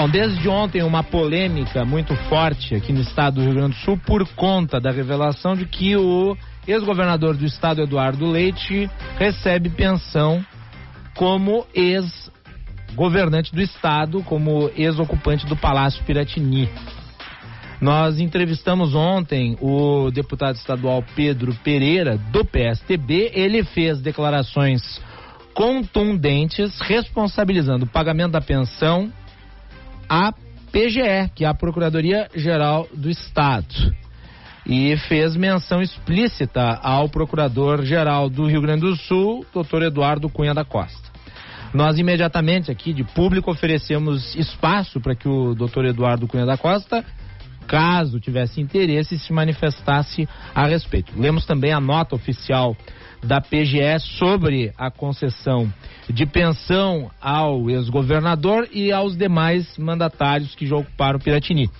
Bom, desde ontem uma polêmica muito forte aqui no estado do Rio Grande do Sul por conta da revelação de que o ex-governador do estado, Eduardo Leite, recebe pensão como ex-governante do estado, como ex-ocupante do Palácio Piratini. Nós entrevistamos ontem o deputado estadual Pedro Pereira, do PSTB. Ele fez declarações contundentes responsabilizando o pagamento da pensão à PGE, que é a Procuradoria Geral do Estado. E fez menção explícita ao Procurador-Geral do Rio Grande do Sul, doutor Eduardo Cunha da Costa. Nós imediatamente aqui de público oferecemos espaço para que o doutor Eduardo Cunha da Costa caso tivesse interesse, se manifestasse a respeito. Lemos também a nota oficial da PGE sobre a concessão de pensão ao ex-governador e aos demais mandatários que já ocuparam Piratini.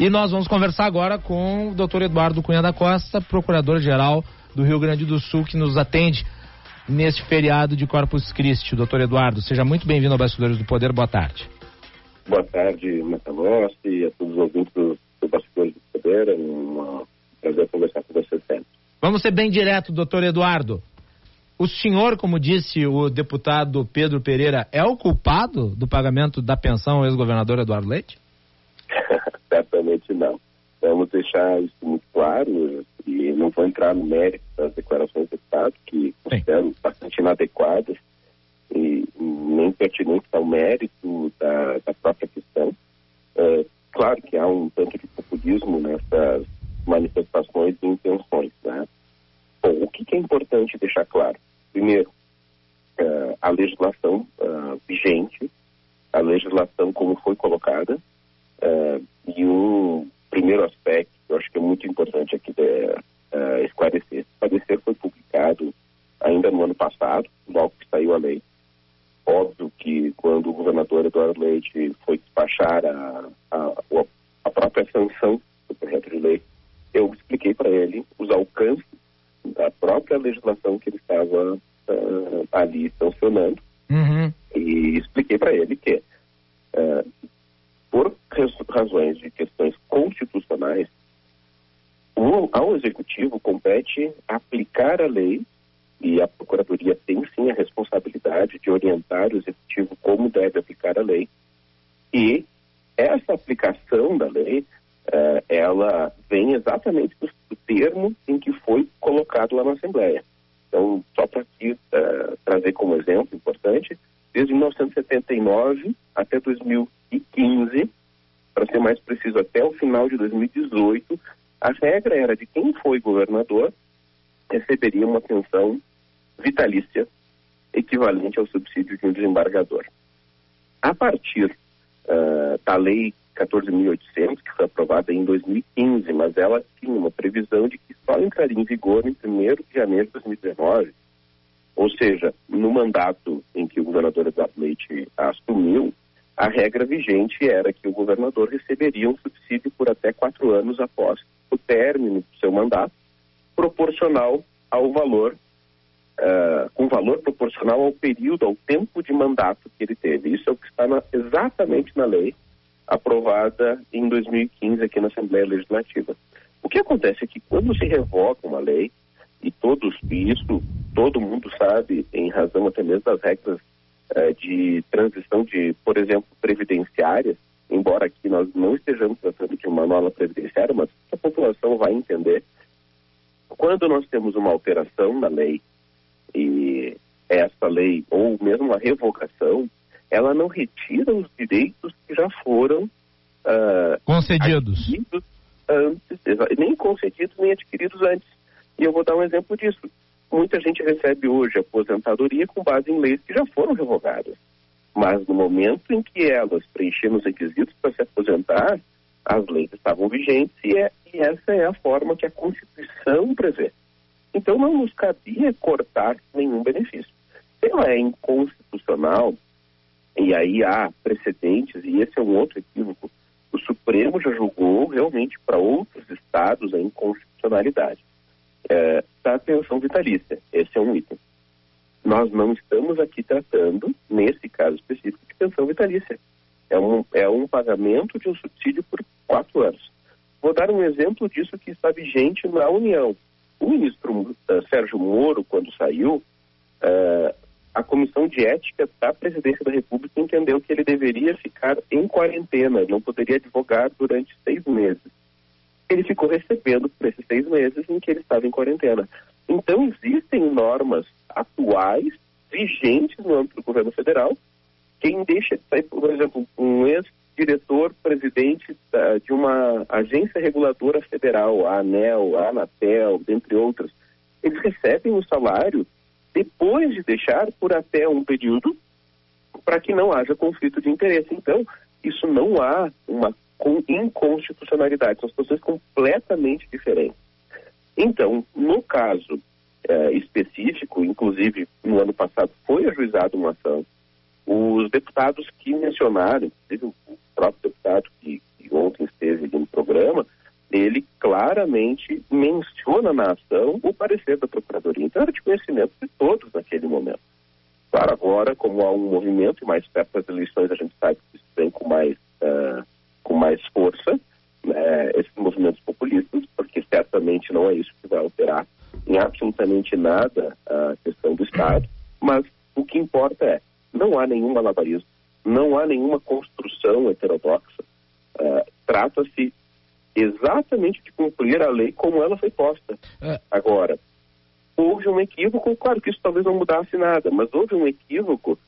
E nós vamos conversar agora com o doutor Eduardo Cunha da Costa, procurador-geral do Rio Grande do Sul, que nos atende neste feriado de Corpus Christi. Doutor Eduardo, seja muito bem-vindo ao Bastidores do Poder. Boa tarde. Boa tarde, Matalossi, e a todos os ouvintes É um prazer conversar com você sempre. Vamos ser bem direto, doutor Eduardo. O senhor, como disse o deputado Pedro Pereira, é o culpado do pagamento da pensão ao ex-governador Eduardo Leite? Certamente não. Vamos deixar isso muito claro e não vou entrar no mérito das declarações do Estado, que considero bastante inadequadas e nem pertinentes ao mérito da, da própria questão. É, claro que há um tanto nessas manifestações e intenções. Né? Bom, o que, que é importante deixar claro? Primeiro, uh, a legislação uh, vigente, a legislação como foi colocada, uh, e um primeiro aspecto que eu acho que é muito importante aqui de, esclarecer. O parecer foi publicado ainda no ano passado, logo que saiu a lei. Óbvio que quando o governador Eduardo Leite foi despachar a, a, a própria sanção do projeto de lei, eu expliquei para ele os alcances da própria legislação que ele estava uh, ali sancionando uhum. e expliquei para ele que, uh, por razões de questões constitucionais, ao executivo compete aplicar a lei e a procuradoria tem sim a responsabilidade de orientar o executivo como deve aplicar a lei e essa aplicação da lei uh, ela vem exatamente do, do, termo em que foi colocado lá na Assembleia. Então, só para aqui uh, trazer como exemplo importante, desde 1979 até 2015, para ser mais preciso, até o final de 2018, a regra era de quem foi governador receberia uma pensão vitalícia equivalente ao subsídio de um desembargador. A partir uh, da lei 14.800, que foi aprovada em 2015, mas ela tinha uma que só entraria em vigor em 1 de janeiro de 2019. Ou seja, no mandato em que o governador Eduardo Leite assumiu, a regra vigente era que o governador receberia um subsídio por até quatro anos após o término do seu mandato, proporcional ao valor, uh, com valor proporcional ao período, ao tempo de mandato que ele teve. Isso é o que está na, exatamente na lei aprovada em 2015 aqui na Assembleia Legislativa. O que acontece é que quando se revoga uma lei, e todos isso, todo mundo sabe, em razão até mesmo das regras eh, de transição de, por exemplo, previdenciária, embora aqui nós não estejamos tratando de uma nova previdenciária, mas a população vai entender, quando nós temos uma alteração na lei, e essa lei, ou mesmo a revogação, ela não retira os direitos que já foram uh, concedidos antes, nem concedidos nem adquiridos antes. E eu vou dar um exemplo disso. Muita gente recebe hoje aposentadoria com base em leis que já foram revogadas. Mas no momento em que elas preencheram os requisitos para se aposentar, as leis estavam vigentes e, é, e essa é a forma que a Constituição prevê. Então não nos cabia cortar nenhum benefício. Se ela é inconstitucional, e aí há precedentes, e esse é um outro equívoco. O Supremo já julgou realmente para outros estados a inconstitucionalidade é, da pensão vitalícia. Esse é um item. Nós não estamos aqui tratando, nesse caso específico, de pensão vitalícia. É um, é um pagamento de um subsídio por quatro anos. Vou dar um exemplo disso que está vigente na União. O ministro uh, Sérgio Moro, quando saiu, uh, a Comissão de Ética da Presidência da República entendeu que ele deveria ficar em quarentena, não poderia advogar durante seis meses. Ele ficou recebendo por esses seis meses em que ele estava em quarentena. Então, existem normas atuais, vigentes no âmbito do governo federal. Quem deixa de sair, por exemplo, um ex-diretor presidente de uma agência reguladora federal, a ANEL, a Anatel, dentre outras, eles recebem o salário depois de deixar por até um período para que não haja conflito de interesse. Então, isso não há uma inconstitucionalidade, são situações completamente diferentes. Então, no caso eh, específico, inclusive no ano passado foi ajuizada uma ação, os deputados que mencionaram, inclusive o próprio deputado que, que ontem esteve no programa, ele claramente menciona na ação o parecer da Procuradoria. Então era de conhecimento de todos naquele momento. Claro, agora, como há um movimento, e mais perto das eleições a gente sabe que isso vem com mais, uh, com mais força, né, esses movimentos populistas, porque certamente não é isso que vai alterar em absolutamente nada a questão do Estado, mas o que importa é, não há nenhum malabarismo, não há nenhuma construção heterodoxa, uh, trata-se exatamente de cumprir a lei como ela foi posta. É. Agora, houve um equívoco, claro que isso talvez não mudasse nada, mas houve um equívoco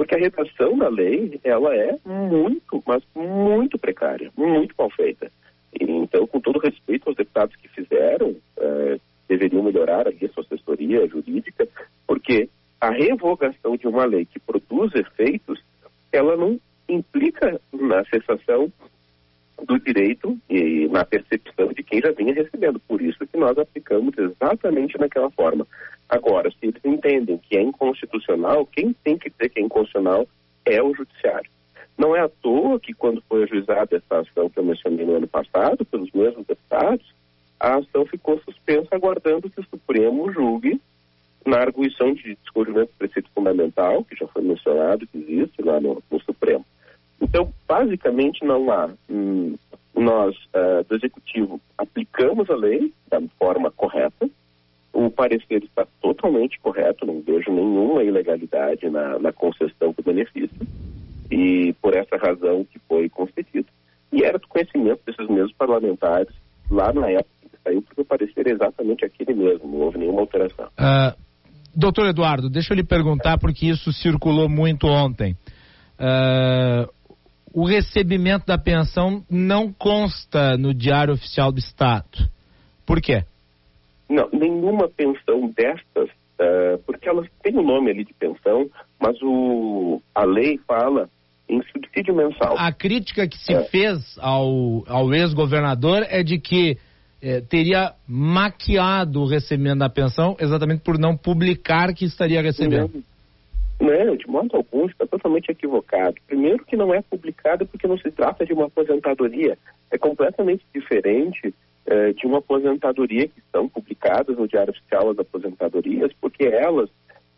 porque a redação da lei, ela é muito, mas muito precária, muito mal feita. Então, com todo respeito aos deputados que fizeram, é, deveriam melhorar a sua assessoria jurídica, porque a revogação de uma lei que produz efeitos, ela não implica na cessação do direito e na percepção de quem já vinha recebendo. Por isso que nós aplicamos exatamente naquela forma. Agora, se eles entendem que é inconstitucional, quem tem que dizer que é inconstitucional é o judiciário. Não é à toa que quando foi ajuizada essa ação que eu mencionei no ano passado, pelos mesmos deputados, a ação ficou suspensa aguardando que o Supremo julgue na arguição de descobrimento do preceito fundamental, que já foi mencionado, que existe lá no, no Supremo. Então, basicamente, não há. Hum, nós, uh, do Executivo, aplicamos a lei da forma correta. O parecer está totalmente correto, não vejo nenhuma ilegalidade na, na concessão do benefício. E por essa razão que foi concedido. E era do conhecimento desses mesmos parlamentares lá na época que saiu, porque o parecer é exatamente aquele mesmo, não houve nenhuma alteração. Uh, doutor Eduardo, deixa eu lhe perguntar, porque isso circulou muito ontem. Uh, o recebimento da pensão não consta no Diário Oficial do Estado. Por quê? Não, nenhuma pensão destas, uh, porque elas têm o um nome ali de pensão, mas o, a lei fala em subsídio mensal. A crítica que se é. fez ao, ao ex-governador é de que eh, teria maquiado o recebimento da pensão exatamente por não publicar que estaria recebendo. Não. Não, de modo algum, está totalmente equivocado. Primeiro que não é publicado porque não se trata de uma aposentadoria. É completamente diferente eh, de uma aposentadoria que são publicadas no Diário Oficial das Aposentadorias, porque elas,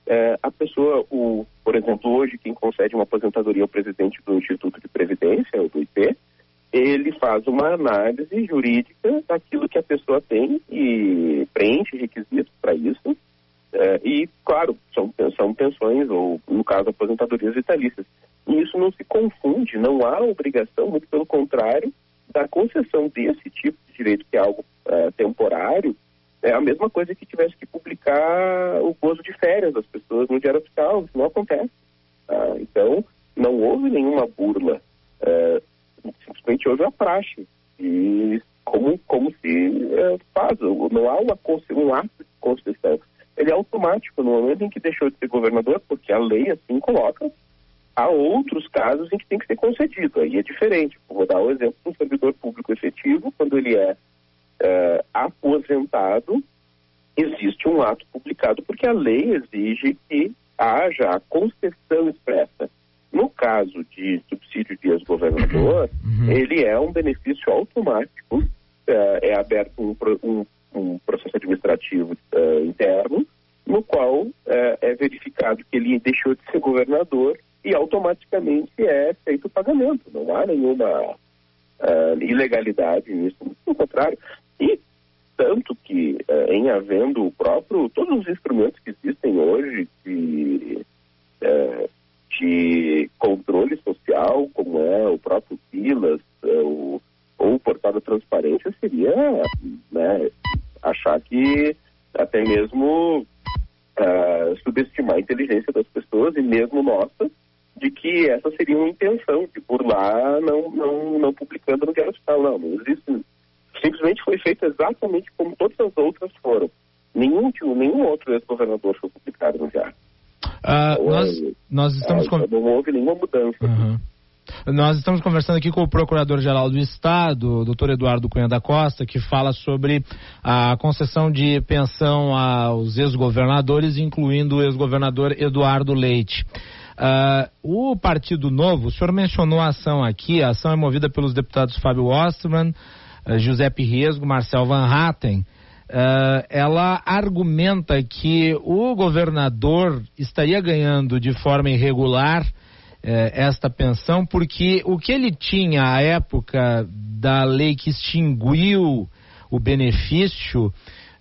eh, a pessoa, o, por exemplo, hoje quem concede uma aposentadoria é o presidente do Instituto de Previdência, o do IP, ele faz uma análise jurídica daquilo que a pessoa tem e preenche requisitos para isso é, e, claro, são, são pensões, ou no caso, aposentadorias vitalícias. E isso não se confunde, não há obrigação, muito pelo contrário, da concessão desse tipo de direito, que é algo é, temporário, é a mesma coisa que tivesse que publicar o gozo de férias das pessoas no Diário Oficial, isso não acontece. Tá? Então, não houve nenhuma burla, é, simplesmente houve a praxe. E como, como se é, faz, não há uma, um ato de concessão ele é automático no momento em que deixou de ser governador, porque a lei assim coloca. Há outros casos em que tem que ser concedido, aí é diferente. Vou dar o exemplo de um servidor público efetivo, quando ele é, é aposentado, existe um ato publicado, porque a lei exige que haja a concessão expressa. No caso de subsídio de ex-governador, uhum. ele é um benefício automático, é, é aberto um, um um processo administrativo uh, interno, no qual uh, é verificado que ele deixou de ser governador e automaticamente é feito o pagamento. Não há nenhuma uh, ilegalidade nisso, pelo contrário. E tanto que em havendo o próprio, todos os instrumentos que existem hoje de, de controle social, como é o próprio PILAS, o, ou o portal da transparência, seria Nós estamos conversando aqui com o Procurador-Geral do Estado, doutor Eduardo Cunha da Costa, que fala sobre a concessão de pensão aos ex-governadores, incluindo o ex-governador Eduardo Leite. Uh, o Partido Novo, o senhor mencionou a ação aqui, a ação é movida pelos deputados Fábio Osterman, uh, Giuseppe Riesgo, Marcel Van Hatten. Uh, ela argumenta que o governador estaria ganhando de forma irregular esta pensão, porque o que ele tinha à época da lei que extinguiu o benefício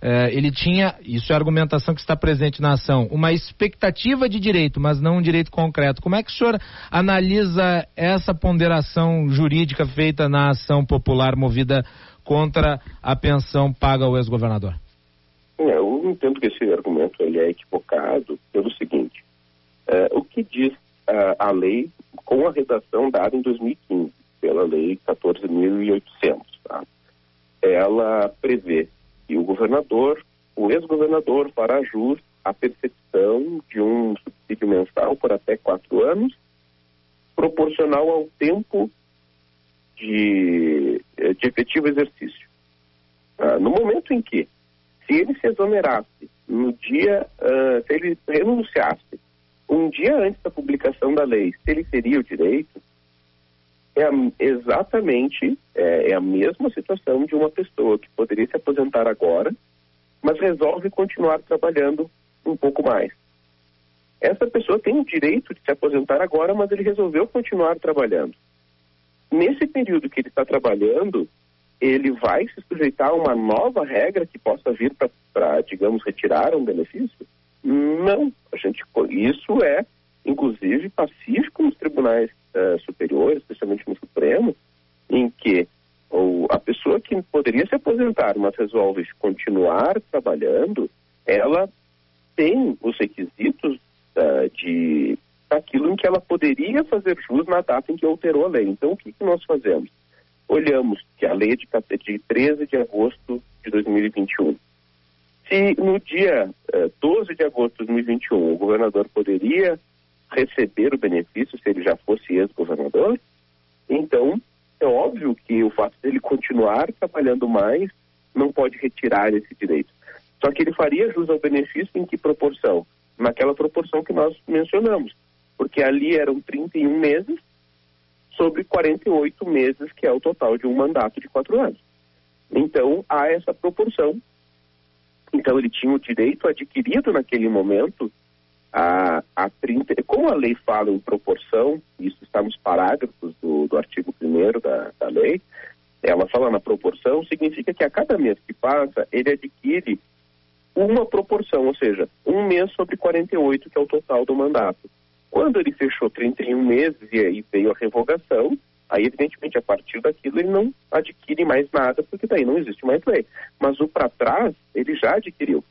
eh, ele tinha, isso é a argumentação que está presente na ação, uma expectativa de direito, mas não um direito concreto. Como é que o senhor analisa essa ponderação jurídica feita na ação popular movida contra a pensão paga ao ex-governador? Eu entendo que esse argumento ele é equivocado pelo seguinte: é, o que diz uh, a lei com a redação dada em 2015 pela lei 14.800, tá? ela prevê que o governador, o ex-governador, fará jus à percepção de um subsídio mensal por até quatro anos, proporcional ao tempo de, eh, de efetivo exercício. Ah, no momento em que, se ele se exonerasse no dia, uh, se ele renunciasse um dia antes da publicação da lei, se ele teria o direito, é exatamente é, é, a mesma situação de uma pessoa que poderia se aposentar agora, mas resolve continuar trabalhando um pouco mais. Essa pessoa tem o direito de se aposentar agora, mas ele resolveu continuar trabalhando. Nesse período que ele está trabalhando, ele vai se sujeitar a uma nova regra que possa vir para, digamos, retirar um benefício? Não. A gente, isso é, inclusive, pacífico nos tribunais uh, superiores, especialmente no Supremo, em que ou, a pessoa que poderia se aposentar, mas resolve continuar trabalhando, ela tem os requisitos uh, de daquilo em que ela poderia fazer jus na data em que alterou a lei. Então, o que, que nós fazemos? Olhamos que a lei é de, de 13 de agosto de 2021. Se no dia uh, 12 de agosto de 2021 o governador poderia receber o benefício se ele já fosse ex-governador, então é óbvio que o fato dele continuar trabalhando mais não pode retirar esse direito. Só que ele faria jus ao benefício em que proporção? Naquela proporção que nós mencionamos, porque ali eram 31 meses sobre 48 meses, que é o total de um mandato de quatro anos. Então, há essa proporção. Então, ele tinha o direito adquirido naquele momento a, a 30, como a lei fala em proporção, isso está nos parágrafos do, do artigo 1 da, da lei, ela fala na proporção, significa que a cada mês que passa, ele adquire uma proporção, ou seja, um mês sobre 48, que é o total do mandato. Quando ele fechou 31 meses e aí veio a revogação, aí evidentemente a partir daquilo ele não adquire mais nada, porque daí não existe mais lei. Mas o para trás, ele já adquiriu.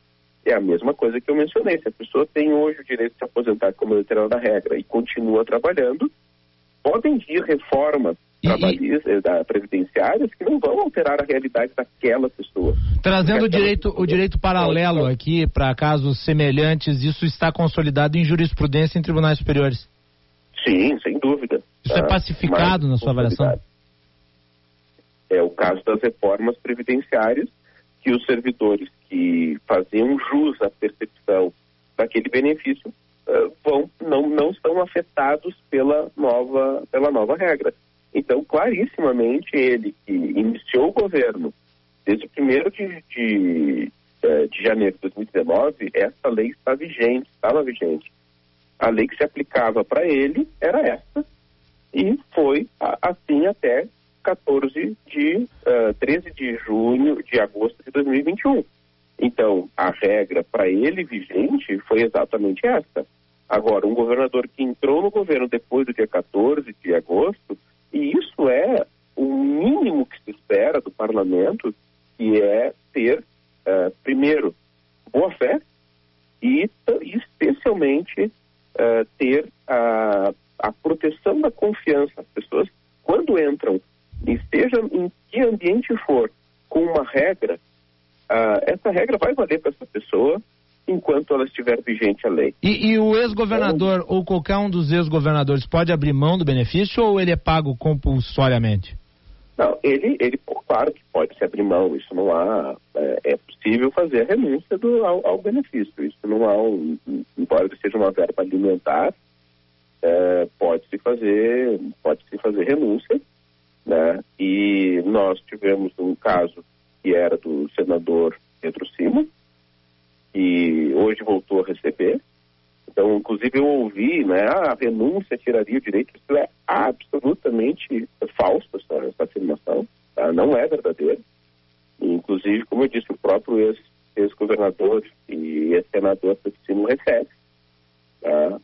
É a mesma coisa que eu mencionei. Se a pessoa tem hoje o direito de se aposentar como determinada regra e continua trabalhando, podem vir reformas trabalhistas, da, previdenciárias que não vão alterar a realidade daquela pessoa. Trazendo o direito, o direito paralelo aqui para casos semelhantes, isso está consolidado em jurisprudência em tribunais superiores? Sim, sem dúvida. Isso é ah, pacificado na sua avaliação? É o caso das reformas previdenciárias que os servidores que faziam jus à percepção daquele benefício uh, vão não não estão afetados pela nova pela nova regra. Então, clarissimamente, ele que iniciou o governo desde o 1 de, de, uh, de janeiro de 2019, essa lei está vigente, estava vigente. A lei que se aplicava para ele era essa e foi assim até 14 de uh, eh, 13 de junho de agosto de 2021. Então, a regra para ele vigente foi exatamente essa. Agora, um governador que entrou no governo depois do dia 14 de agosto, e isso é o mínimo que se espera do parlamento, que é ter, uh, primeiro, boa fé e, especialmente, uh, ter a, a proteção da confiança. As pessoas, quando entram, e seja em que ambiente for, com uma regra, uh, essa regra vai valer para essa pessoa enquanto ela estiver vigente a lei. E, e o ex-governador então, ou qualquer um dos ex-governadores pode abrir mão do benefício ou ele é pago compulsoriamente? Não, ele, ele claro que pode se abrir mão, isso não há, é, é possível fazer a renúncia do, ao, ao, benefício, isso não há, um, embora seja uma verba alimentar, é, pode se fazer, pode se fazer renúncia, né? E nós tivemos um caso que era do senador Pedro Sima, que hoje voltou a receber. Então, inclusive, eu ouvi, né, a renúncia tiraria o direito. Isso é absolutamente falso, essa, essa afirmação. Tá? Não é verdadeiro. inclusive, como eu disse, o próprio ex-governador e ex-senador Pedro recebe. Tá?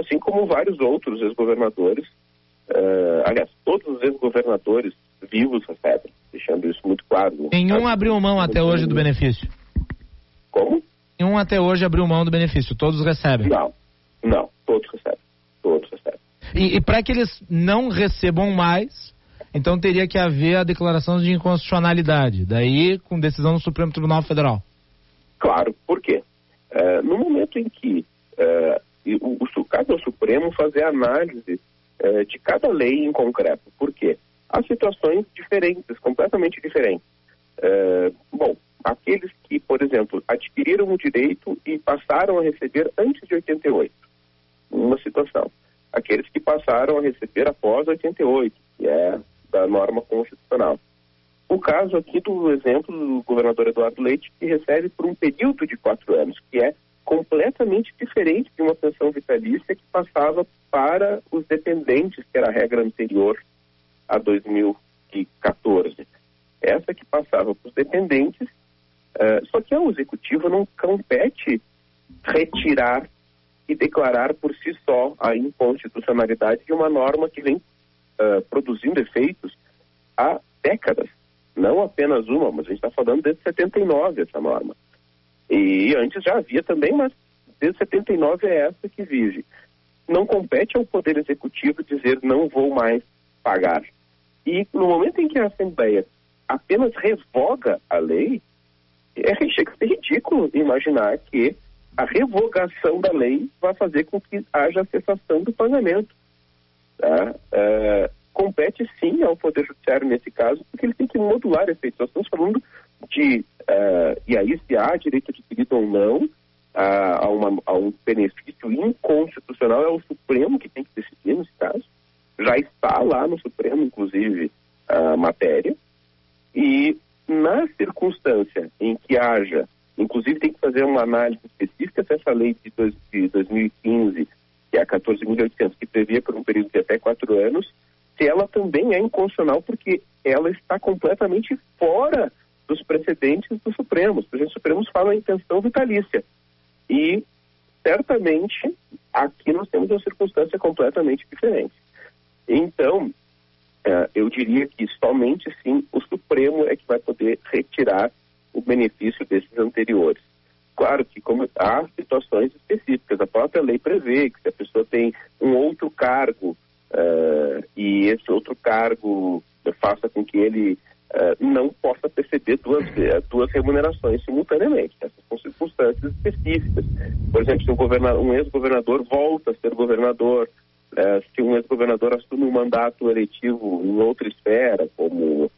Assim como vários outros ex-governadores. Uh, aliás, todos os ex-governadores vivos recebem, deixando isso muito claro. Nenhum abriu mão até hoje do benefício. Como? Nenhum até hoje abriu mão do benefício, todos recebem. Não, não, todos recebem. Todos recebem. E, e para que eles não recebam mais, então teria que haver a declaração de inconstitucionalidade, daí com decisão do Supremo Tribunal Federal. Claro, por quê? Uh, no momento em que uh, o, o, cabe ao Supremo fazer análise uh, de cada lei em concreto, por quê? Há situações diferentes, completamente diferentes. bom, aqueles que, por exemplo, adquiriram o direito e passaram a receber antes de 88, uma situação. Aqueles que passaram a receber após 88, que é da norma constitucional. O caso aqui do exemplo do governador Eduardo Leite, que recebe por um período de quatro anos, que é completamente diferente de uma pensão vitalícia que passava para os dependentes, que era a regra anterior a 2014. Essa que passava para os dependentes Uh, só que ao executivo não compete retirar e declarar por si só a inconstitucionalidade de uma norma que vem uh, produzindo efeitos há décadas. Não apenas uma, mas a gente está falando desde 79 essa norma. E antes já havia também, mas desde 79 é essa que vive. Não compete ao Poder Executivo dizer não vou mais pagar. E no momento em que a Assembleia apenas revoga a lei, é, ridículo imaginar que a revogação da lei vai fazer com que haja cessação do pagamento. Tá? É, compete sim ao Poder Judiciário nesse caso, porque ele tem que modular efeitos. Nós estamos falando de, uh, e aí se há direito adquirido ou não a, a, uma, a, um benefício inconstitucional, é o Supremo que tem que decidir nesse caso. Já está lá no Supremo, inclusive, a matéria. E na circunstância em que haja, inclusive tem que fazer uma análise específica se essa lei de, dois, de 2015, que é a 14.800, que previa por um período de até quatro anos, ela também é inconstitucional porque ela está completamente fora dos precedentes do Supremo. Os presidentes Supremos falam em intenção vitalícia. E, certamente, aqui nós temos uma circunstância completamente diferente. Então, é, eu diria que somente sim o Supremo é que vai poder retirar o benefício desses anteriores. Claro que como há situações específicas, a própria lei prevê que se a pessoa tem um outro cargo uh, e esse outro cargo faça com que ele uh, não possa perceber duas, duas remunerações simultaneamente. Essas são circunstâncias específicas. Por exemplo, se um, um ex-governador volta a ser governador, é, se um ex-governador assume um mandato eletivo em outra esfera, como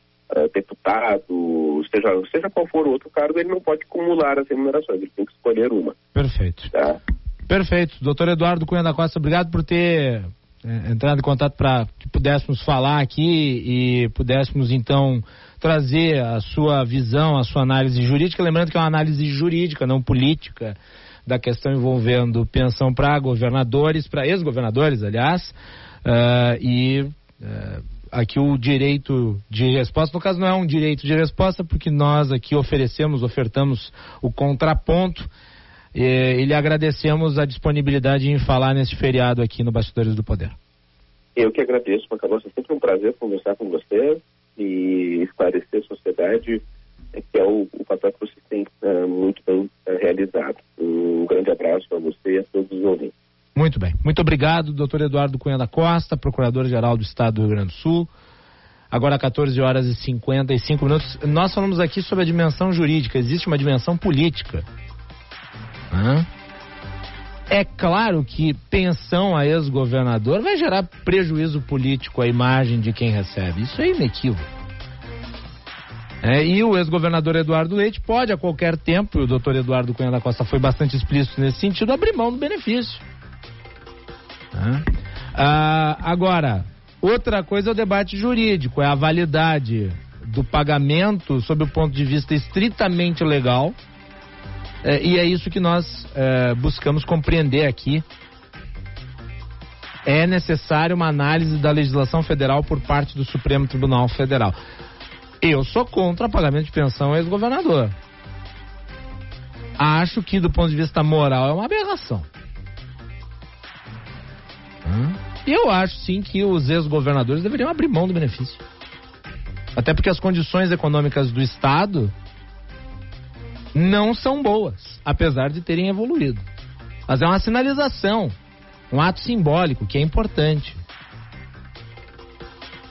deputado, seja, seja qual for o outro cargo, ele não pode acumular as remunerações, ele tem que escolher uma. Perfeito. Tá? Perfeito. Doutor Eduardo Cunha da Costa, obrigado por ter é, entrado em contato para que pudéssemos falar aqui e pudéssemos então trazer a sua visão, a sua análise jurídica, lembrando que é uma análise jurídica, não política da questão envolvendo pensão para governadores, para ex-governadores, aliás, uh, e uh, aqui o direito de resposta, no caso não é um direito de resposta, porque nós aqui oferecemos, ofertamos o contraponto e, e lhe agradecemos a disponibilidade em falar neste feriado aqui no Bastidores do Poder. Eu que agradeço, Macalossi, é sempre um prazer conversar com você e esclarecer a sociedade que é o, o papel que você tem uh, muito bem uh, realizado. Um grande abraço para você e a todos os ouvintes. Muito bem. Muito obrigado, doutor Eduardo Cunha da Costa, Procurador-Geral do Estado do Rio Grande do Sul. Agora 14 horas e 55 minutos. Nós falamos aqui sobre a dimensão jurídica. Existe uma dimensão política. Hã? É claro que pensão a ex-governador vai gerar prejuízo político à imagem de quem recebe. Isso é inequívoco. É, e o ex-governador Eduardo Leite pode, a qualquer tempo, e o doutor Eduardo Cunha da Costa foi bastante explícito nesse sentido, abrir mão do benefício. Ah, agora, outra coisa é o debate jurídico, é a validade do pagamento sob o ponto de vista estritamente legal. É, e é isso que nós é, buscamos compreender aqui. É necessária uma análise da legislação federal por parte do Supremo Tribunal Federal. Eu sou contra pagamento de pensão ex-governador. Acho que, do ponto de vista moral, é uma aberração. E eu acho sim que os ex-governadores deveriam abrir mão do benefício. Até porque as condições econômicas do Estado não são boas, apesar de terem evoluído. Mas é uma sinalização, um ato simbólico que é importante.